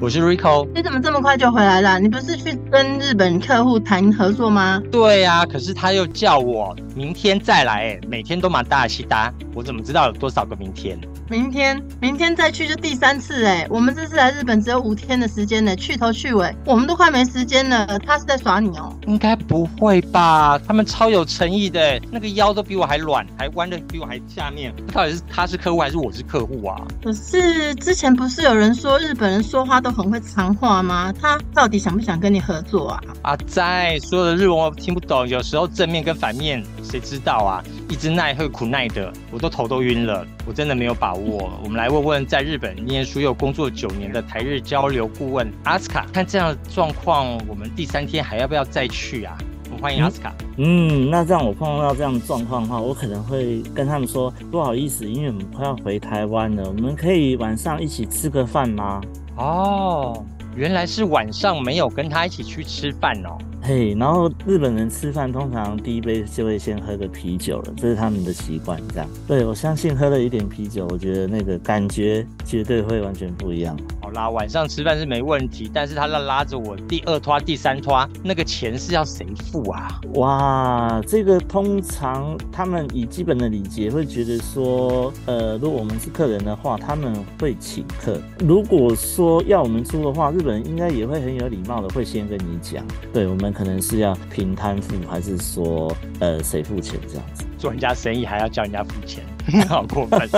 我是 Rico，你怎么这么快就回来了？你不是去跟日本客户谈合作吗？对呀，可是他又叫我明天再来，哎，每天都蛮大气的，我怎么知道有多少个明天？明天，明天再去就第三次哎！我们这次来日本只有五天的时间呢，去头去尾，我们都快没时间了。他是在耍你哦？应该不会吧？他们超有诚意的，那个腰都比我还软，还弯的比我还下面。到底是他是客户还是我是客户啊？可是之前不是有人说日本人说话都很会藏话吗？他到底想不想跟你合作啊？阿在，说的日文我听不懂，有时候正面跟反面谁知道啊？一直耐会苦耐的，我都头都晕了，我真的没有把握。我们来问问在日本念书又工作九年的台日交流顾问阿斯卡，看这样的状况，我们第三天还要不要再去啊？欢迎阿斯卡。嗯，那这样我碰到这样的状况的话，我可能会跟他们说不好意思，因为我们快要回台湾了，我们可以晚上一起吃个饭吗？哦，原来是晚上没有跟他一起去吃饭哦。嘿，然后日本人吃饭通常第一杯就会先喝个啤酒了，这是他们的习惯。这样，对我相信喝了一点啤酒，我觉得那个感觉绝对会完全不一样。好啦，晚上吃饭是没问题，但是他要拉着我第二拖、第三拖，那个钱是要谁付啊？哇，这个通常他们以基本的礼节会觉得说，呃，如果我们是客人的话，他们会请客。如果说要我们出的话，日本人应该也会很有礼貌的，会先跟你讲，对我们。可能是要平摊付，还是说呃谁付钱这样子？做人家生意还要叫人家付钱，好过分！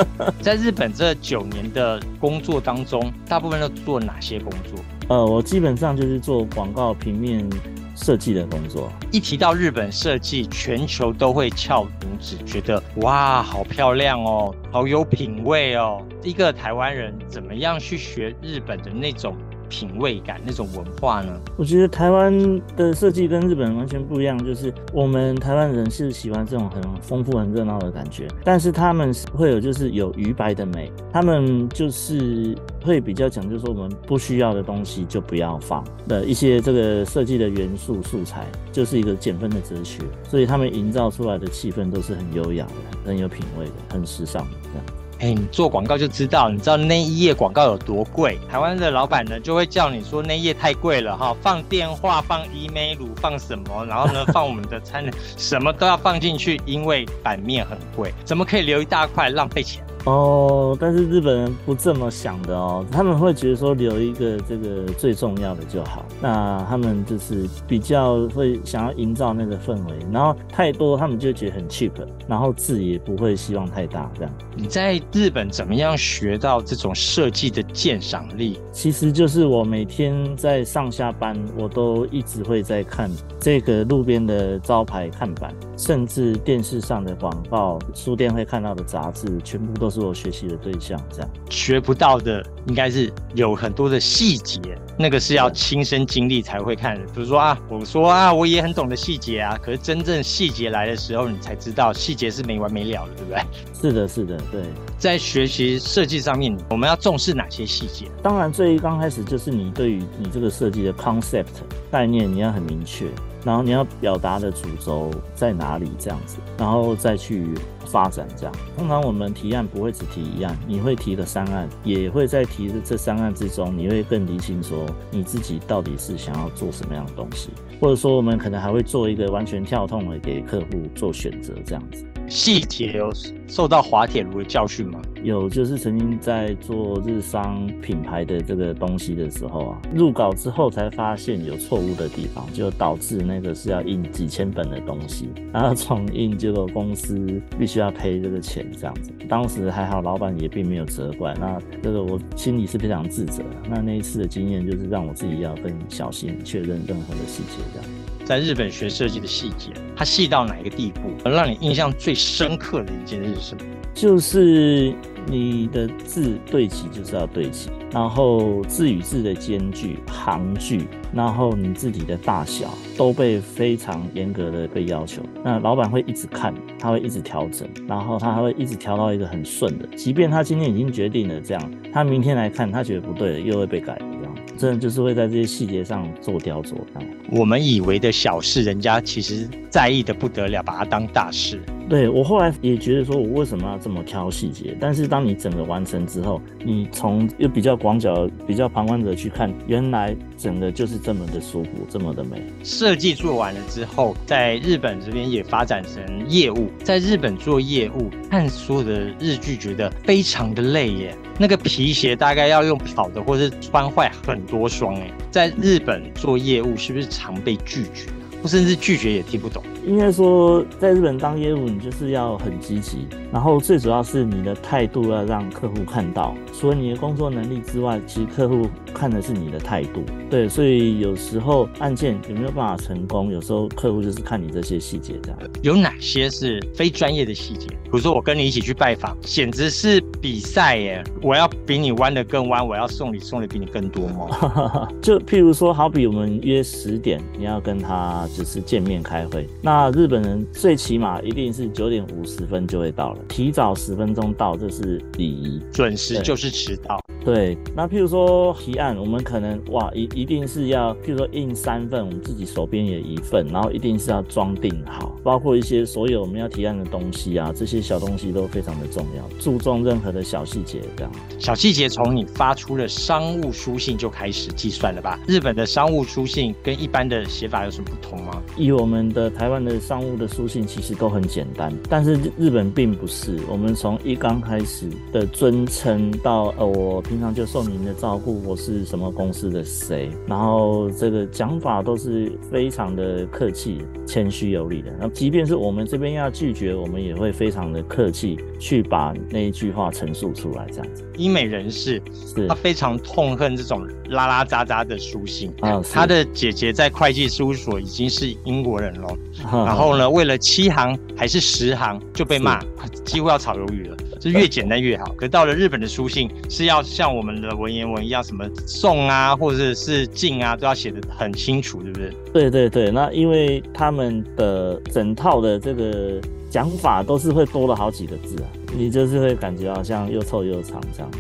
在日本这九年的工作当中，大部分都做哪些工作？呃，我基本上就是做广告平面设计的工作。一提到日本设计，全球都会翘拇指，觉得哇，好漂亮哦，好有品味哦。一个台湾人怎么样去学日本的那种？品味感那种文化呢？我觉得台湾的设计跟日本完全不一样，就是我们台湾人是喜欢这种很丰富、很热闹的感觉，但是他们会有就是有余白的美，他们就是会比较讲究说我们不需要的东西就不要放的一些这个设计的元素素材，就是一个减分的哲学，所以他们营造出来的气氛都是很优雅的、很有品味的、很时尚的这样。哎，你做广告就知道，你知道那一页广告有多贵？台湾的老板呢，就会叫你说那页太贵了哈，放电话、放 email、放什么，然后呢 放我们的餐，什么都要放进去，因为版面很贵，怎么可以留一大块浪费钱？哦，但是日本人不这么想的哦，他们会觉得说留一个这个最重要的就好。那他们就是比较会想要营造那个氛围，然后太多他们就觉得很 cheap，然后字也不会希望太大这样。你在日本怎么样学到这种设计的鉴赏力？其实就是我每天在上下班，我都一直会在看这个路边的招牌看板，甚至电视上的广告，书店会看到的杂志，全部都是。是我学习的对象，这样学不到的应该是有很多的细节，那个是要亲身经历才会看的。比如说啊，我说啊，我也很懂得细节啊，可是真正细节来的时候，你才知道细节是没完没了的，对不对？是的，是的，对。在学习设计上面，我们要重视哪些细节？当然，最刚开始就是你对于你这个设计的 concept 概念，你要很明确。然后你要表达的主轴在哪里？这样子，然后再去发展这样。通常我们提案不会只提一案，你会提的三案，也会在提的这三案之中，你会更理清说你自己到底是想要做什么样的东西，或者说我们可能还会做一个完全跳痛的给客户做选择这样子。细节有受到滑铁卢的教训吗？有，就是曾经在做日商品牌的这个东西的时候啊，入稿之后才发现有错误的地方，就导致那个是要印几千本的东西，然后重印，结果公司必须要赔这个钱，这样子。当时还好，老板也并没有责怪，那这个我心里是非常自责。那那一次的经验就是让我自己要更小心，确认任何的细节，这样。在日本学设计的细节，它细到哪一个地步，让你印象最深刻的一件事是什么？就是你的字对齐就是要对齐，然后字与字的间距、行距，然后你字体的大小都被非常严格的被要求。那老板会一直看，他会一直调整，然后他还会一直调到一个很顺的。即便他今天已经决定了这样，他明天来看，他觉得不对了，又会被改。真的就是会在这些细节上做雕琢。我们以为的小事，人家其实在意的不得了，把它当大事。对我后来也觉得说，我为什么要这么挑细节？但是当你整个完成之后，你从又比较广角、比较旁观者去看，原来整个就是这么的舒服，这么的美。设计做完了之后，在日本这边也发展成业务。在日本做业务，看所有的日剧，觉得非常的累耶。那个皮鞋大概要用跑的，或是穿坏很多双哎。在日本做业务，是不是常被拒绝？或甚至拒绝也听不懂。应该说，在日本当业务，你就是要很积极，然后最主要是你的态度要让客户看到。除了你的工作能力之外，其实客户看的是你的态度。对，所以有时候案件有没有办法成功，有时候客户就是看你这些细节这样。有哪些是非专业的细节？比如说我跟你一起去拜访，简直是比赛耶！我要比你弯的更弯，我要送礼送的比你更多吗？就譬如说，好比我们约十点，你要跟他就是见面开会，那。那日本人最起码一定是九点五十分就会到了，提早十分钟到这是礼仪，准时就是迟到。对，那譬如说提案，我们可能哇一一定是要，譬如说印三份，我们自己手边也一份，然后一定是要装订好，包括一些所有我们要提案的东西啊，这些小东西都非常的重要，注重任何的小细节这样。小细节从你发出的商务书信就开始计算了吧？日本的商务书信跟一般的写法有什么不同吗？以我们的台湾的商务的书信其实都很简单，但是日本并不是。我们从一刚开始的尊称到呃我。平常就受您的照顾，我是什么公司的谁，然后这个讲法都是非常的客气、谦虚有礼的。那即便是我们这边要拒绝，我们也会非常的客气去把那一句话陈述出来，这样子。医美人士是他非常痛恨这种拉拉杂杂的书信啊。他的姐姐在会计事务所已经是英国人了，然后呢，为了七行还是十行就被骂，几乎要炒鱿鱼了。是越简单越好。可到了日本的书信是要像我们的文言文一样，什么送啊，或者是敬啊，都要写的很清楚，对不对？对对对，那因为他们的整套的这个讲法都是会多了好几个字啊，你就是会感觉好像又臭又长这样子。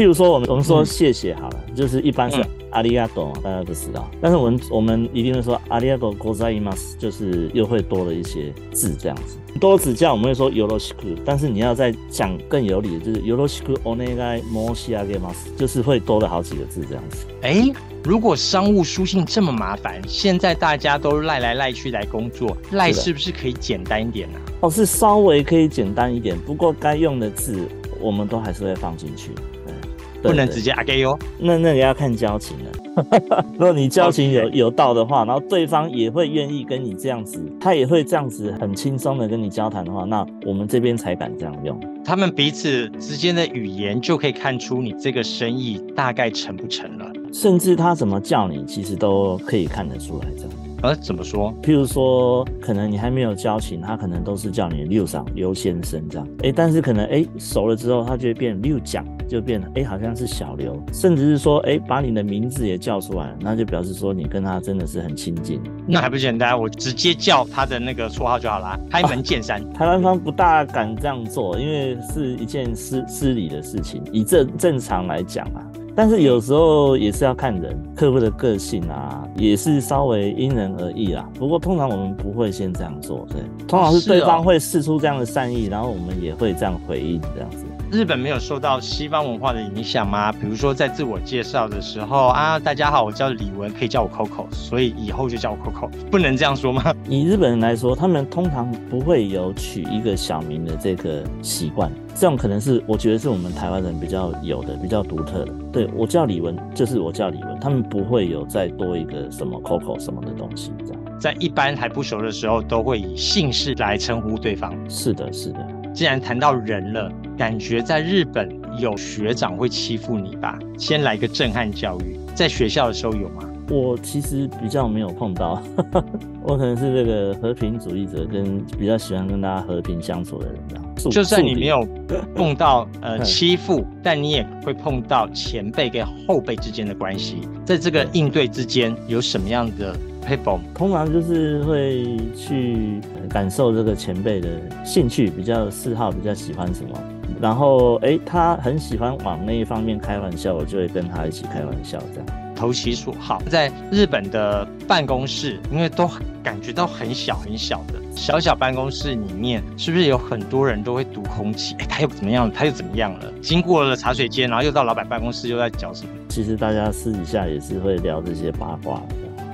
譬如说，我们我们说谢谢好了，就是一般是阿里亚多，大家都知道。但是我们我们一定会说阿里亚多国在伊马斯，就是又会多了一些字这样子。多指教我们会说尤罗西库，但是你要再讲更有理的，就是尤罗西库欧内盖摩西亚给马斯，就是会多了好几个字这样子。哎，如果商务书信这么麻烦，现在大家都赖来赖去来工作，赖是不是可以简单一点呢？哦，是稍微可以简单一点，不过该用的字我们都还是会放进去。不能直接阿给哟，那那也要看交情了。如果你交情有有到的话，然后对方也会愿意跟你这样子，他也会这样子很轻松的跟你交谈的话，那我们这边才敢这样用。他们彼此之间的语言就可以看出你这个生意大概成不成了，甚至他怎么叫你，其实都可以看得出来这样。呃，怎么说？譬如说，可能你还没有交情，他可能都是叫你六长、刘先生这样。哎，但是可能哎熟了之后，他就会变六讲，就变哎好像是小刘，甚至是说哎把你的名字也叫出来，那就表示说你跟他真的是很亲近。那还不简单，我直接叫他的那个绰号就好了，开门见山。台湾方不大敢这样做，因为是一件失失礼的事情。以正正常来讲啊。但是有时候也是要看人客户的个性啊，也是稍微因人而异啦。不过通常我们不会先这样做，对，通常是对方会试出这样的善意，然后我们也会这样回应这样子。日本没有受到西方文化的影响吗？比如说在自我介绍的时候啊，大家好，我叫李文，可以叫我 Coco，所以以后就叫我 Coco，不能这样说吗？以日本人来说，他们通常不会有取一个小名的这个习惯，这种可能是我觉得是我们台湾人比较有的、比较独特的。对我叫李文，就是我叫李文，他们不会有再多一个什么 Coco 什么的东西这样。在一般还不熟的时候，都会以姓氏来称呼对方。是的，是的。既然谈到人了，感觉在日本有学长会欺负你吧？先来个震撼教育，在学校的时候有吗？我其实比较没有碰到，我可能是这个和平主义者，跟比较喜欢跟大家和平相处的人这样。就算你没有碰到呃 欺负，但你也会碰到前辈跟后辈之间的关系，在这个应对之间有什么样的通常就是会去感受这个前辈的兴趣，比较嗜好，比较喜欢什么。然后，哎，他很喜欢往那一方面开玩笑，我就会跟他一起开玩笑，这样投其所好。在日本的办公室，因为都感觉到很小很小的小小办公室里面，是不是有很多人都会读空气？哎，他又怎么样？他又怎么样了？经过了茶水间，然后又到老板办公室，又在讲什么？其实大家私底下也是会聊这些八卦。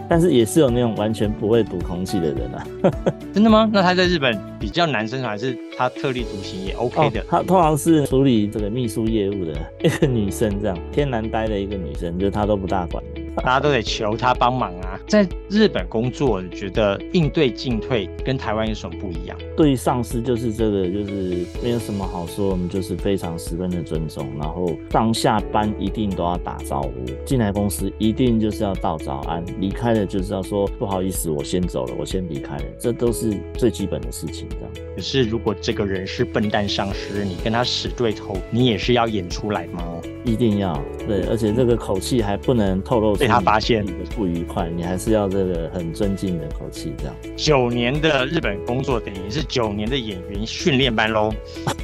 但是也是有那种完全不会读空气的人啊，真的吗？那他在日本比较难生存，还是他特立独行也 OK 的？他通常是处理这个秘书业务的一个女生，这样天然呆的一个女生，就他都不大管。大家都得求他帮忙啊！在日本工作，你觉得应对进退跟台湾有什么不一样？对上司就是这个，就是没有什么好说，我们就是非常十分的尊重，然后上下班一定都要打招呼，进来公司一定就是要道早安，离开了就是要说不好意思，我先走了，我先离开了，这都是最基本的事情。这样。可是如果这个人是笨蛋上司，你跟他死对头，你也是要演出来吗？一定要对，而且这个口气还不能透露被他发现你的不愉快，你还是要这个很尊敬的口气，这样。九年的日本工作等于是九年的演员训练班喽。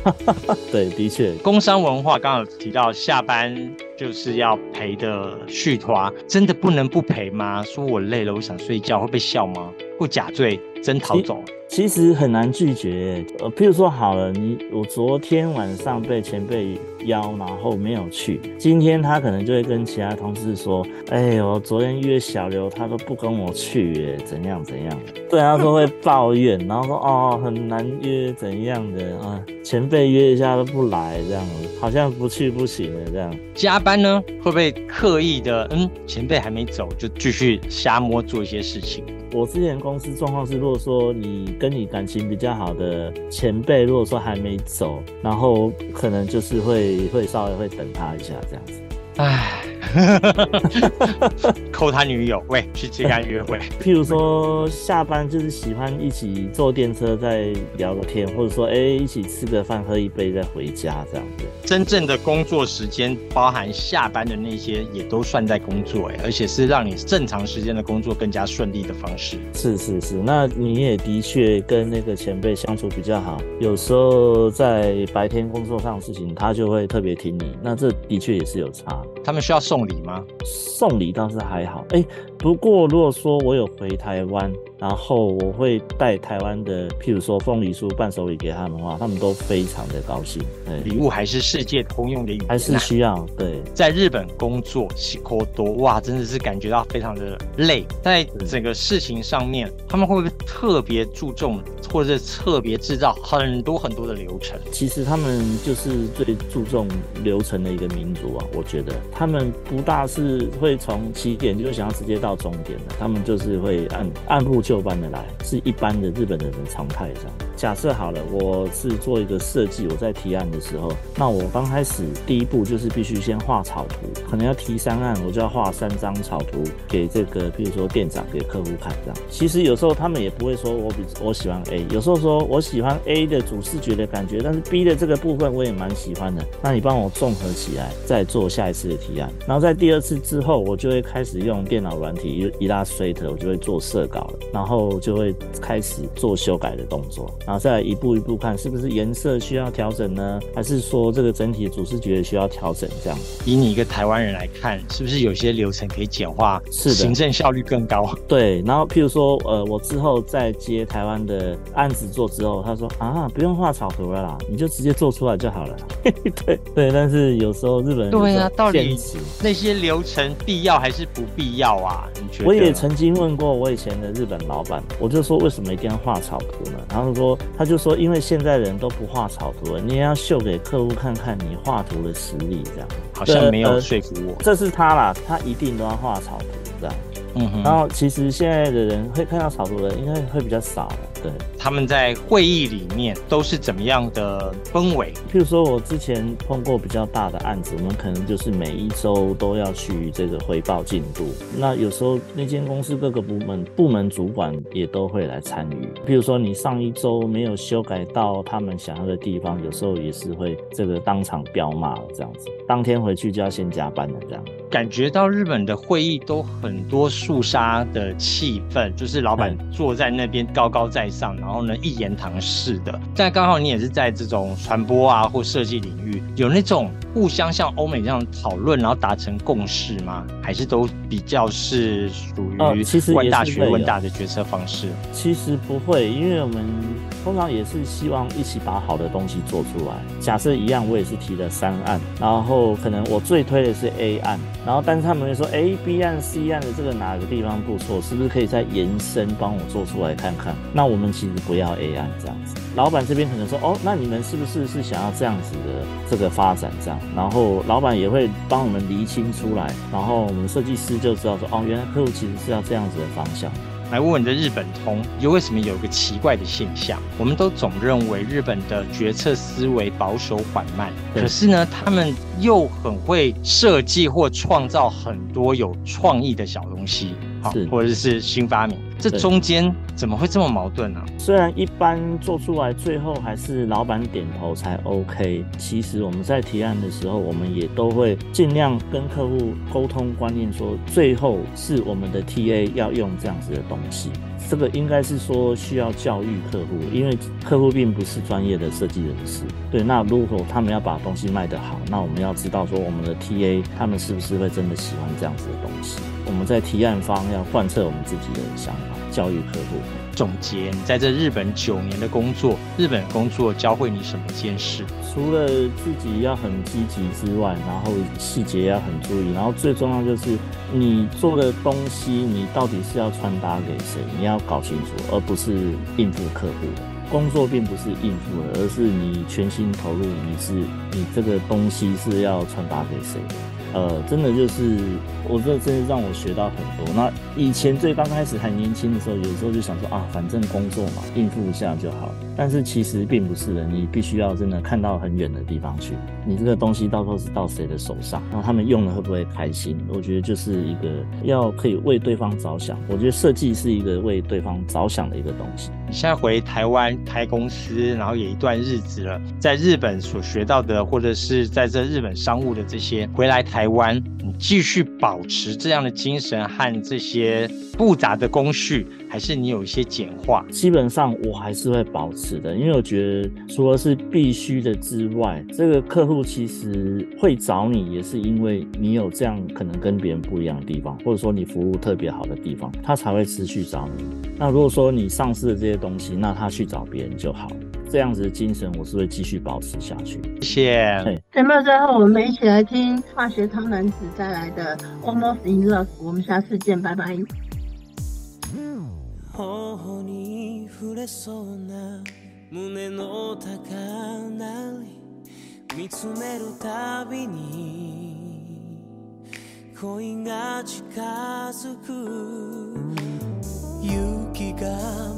对，的确，工商文化刚刚提到下班就是要陪的续团，真的不能不陪吗？说我累了，我想睡觉，会被笑吗？不假醉真逃走？其实很难拒绝，呃，譬如说好了，你我昨天晚上被前辈邀，然后没有去，今天他可能就会跟其他同事说，哎，我昨天约小刘，他都不跟我去，哎，怎样怎样？对，他说会抱怨，然后说哦，很难约，怎样的啊？前辈约一下都不来，这样子，好像不去不行的这样。加班呢，会不会刻意的？嗯，前辈还没走，就继续瞎摸做一些事情。我之前公司状况是，如果说你跟你感情比较好的前辈，如果说还没走，然后可能就是会会稍微会等他一下这样子。唉。扣他女友，喂，去接他约会。譬如说下班就是喜欢一起坐电车再聊个天，或者说哎一起吃个饭喝一杯再回家这样子。真正的工作时间包含下班的那些也都算在工作哎，而且是让你正常时间的工作更加顺利的方式。是是是，那你也的确跟那个前辈相处比较好，有时候在白天工作上的事情他就会特别听你，那这的确也是有差。他们需要送送礼吗？送礼倒是还好，哎，不过如果说我有回台湾。然后我会带台湾的，譬如说凤梨酥伴手礼给他们的话，他们都非常的高兴。礼物还是世界通用的语言，还是需要对。在日本工作，西科多哇，真的是感觉到非常的累。在整个事情上面，他们会不会特别注重，或者是特别制造很多很多的流程？其实他们就是最注重流程的一个民族啊。我觉得他们不大是会从起点就想要直接到终点的，他们就是会按按部就。班的来是一般的日本人的常态这样。假设好了，我是做一个设计，我在提案的时候，那我刚开始第一步就是必须先画草图，可能要提三案，我就要画三张草图给这个，比如说店长给客户看这样。其实有时候他们也不会说我比我喜欢 A，有时候说我喜欢 A 的主视觉的感觉，但是 B 的这个部分我也蛮喜欢的。那你帮我综合起来，再做下一次的提案。然后在第二次之后，我就会开始用电脑软一拉 Illustrator，我就会做色稿了。然后就会开始做修改的动作，然后再一步一步看是不是颜色需要调整呢，还是说这个整体主视觉需要调整？这样，以你一个台湾人来看，是不是有些流程可以简化，是的，行政效率更高？对。然后譬如说，呃，我之后再接台湾的案子做之后，他说啊，不用画草图了啦，你就直接做出来就好了。对对，但是有时候日本人对啊，到底那些流程必要还是不必要啊？我也曾经问过我以前的日本老板。我就说为什么一定要画草图呢？然后说他就说因为现在人都不画草图了，你也要秀给客户看看你画图的实力，这样好像没有说服我。这是他啦，他一定都要画草图这样。嗯哼。然后其实现在的人会看到草图的应该会比较少了。对，他们在会议里面都是怎么样的氛围？譬如说我之前碰过比较大的案子，我们可能就是每一周都要去这个汇报进度。那有时候那间公司各个部门部门主管也都会来参与。譬如说你上一周没有修改到他们想要的地方，有时候也是会这个当场飙骂这样子，当天回去就要先加班了这样。感觉到日本的会议都很多肃杀的气氛，就是老板坐在那边高高在上，然后呢一言堂式的。但刚好你也是在这种传播啊或设计领域，有那种互相像欧美这样讨论，然后达成共识吗？还是都比较是属于其实问大学问大的决策方式？其实不会，因为我们通常也是希望一起把好的东西做出来。假设一样，我也是提了三案，然后可能我最推的是 A 案。然后，但是他们会说，哎，B 案、C 案的这个哪个地方不错，是不是可以再延伸帮我做出来看看？那我们其实不要 A 案这样子。老板这边可能说，哦，那你们是不是是想要这样子的这个发展这样？然后老板也会帮我们厘清出来，然后我们设计师就知道说，哦，原来客户其实是要这样子的方向。来问问的日本通，又为什么有个奇怪的现象？我们都总认为日本的决策思维保守缓慢，可是呢，他们又很会设计或创造很多有创意的小东西，好，或者是新发明。这中间怎么会这么矛盾呢？虽然一般做出来最后还是老板点头才 OK，其实我们在提案的时候，我们也都会尽量跟客户沟通观念，说最后是我们的 TA 要用这样子的东西。这个应该是说需要教育客户，因为客户并不是专业的设计人士。对，那如果他们要把东西卖得好，那我们要知道说我们的 TA 他们是不是会真的喜欢这样子的东西。我们在提案方要贯彻我们自己的想法，教育客户。总结你在这日本九年的工作，日本工作教会你什么件事？除了自己要很积极之外，然后细节要很注意，然后最重要就是你做的东西，你到底是要传达给谁？你要搞清楚，而不是应付客户的。工作并不是应付的，而是你全心投入，你是你这个东西是要传达给谁？呃，真的就是，我这真的让我学到很多。那以前最刚开始还年轻的时候，有时候就想说啊，反正工作嘛，应付一下就好。但是其实并不是的，你必须要真的看到很远的地方去。你这个东西到时候是到谁的手上，然后他们用了会不会开心？我觉得就是一个要可以为对方着想。我觉得设计是一个为对方着想的一个东西。你现在回台湾开公司，然后也一段日子了，在日本所学到的，或者是在这日本商务的这些，回来台。湾，你继续保持这样的精神和这些复杂的工序，还是你有一些简化？基本上我还是会保持的，因为我觉得除了是必须的之外，这个客户其实会找你，也是因为你有这样可能跟别人不一样的地方，或者说你服务特别好的地方，他才会持续找你。那如果说你丧失了这些东西，那他去找别人就好了。这样子的精神，我是会继续保持下去。谢谢。节目最后，我们一起来听化学汤男子带来的《Almost in Love》。我们下次见，拜拜。頬に触れそうな胸の高鳴り見つめるたびに恋が近づく。雪が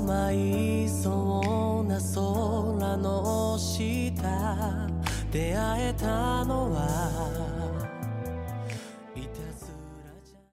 舞いそうな空の下出会えたのは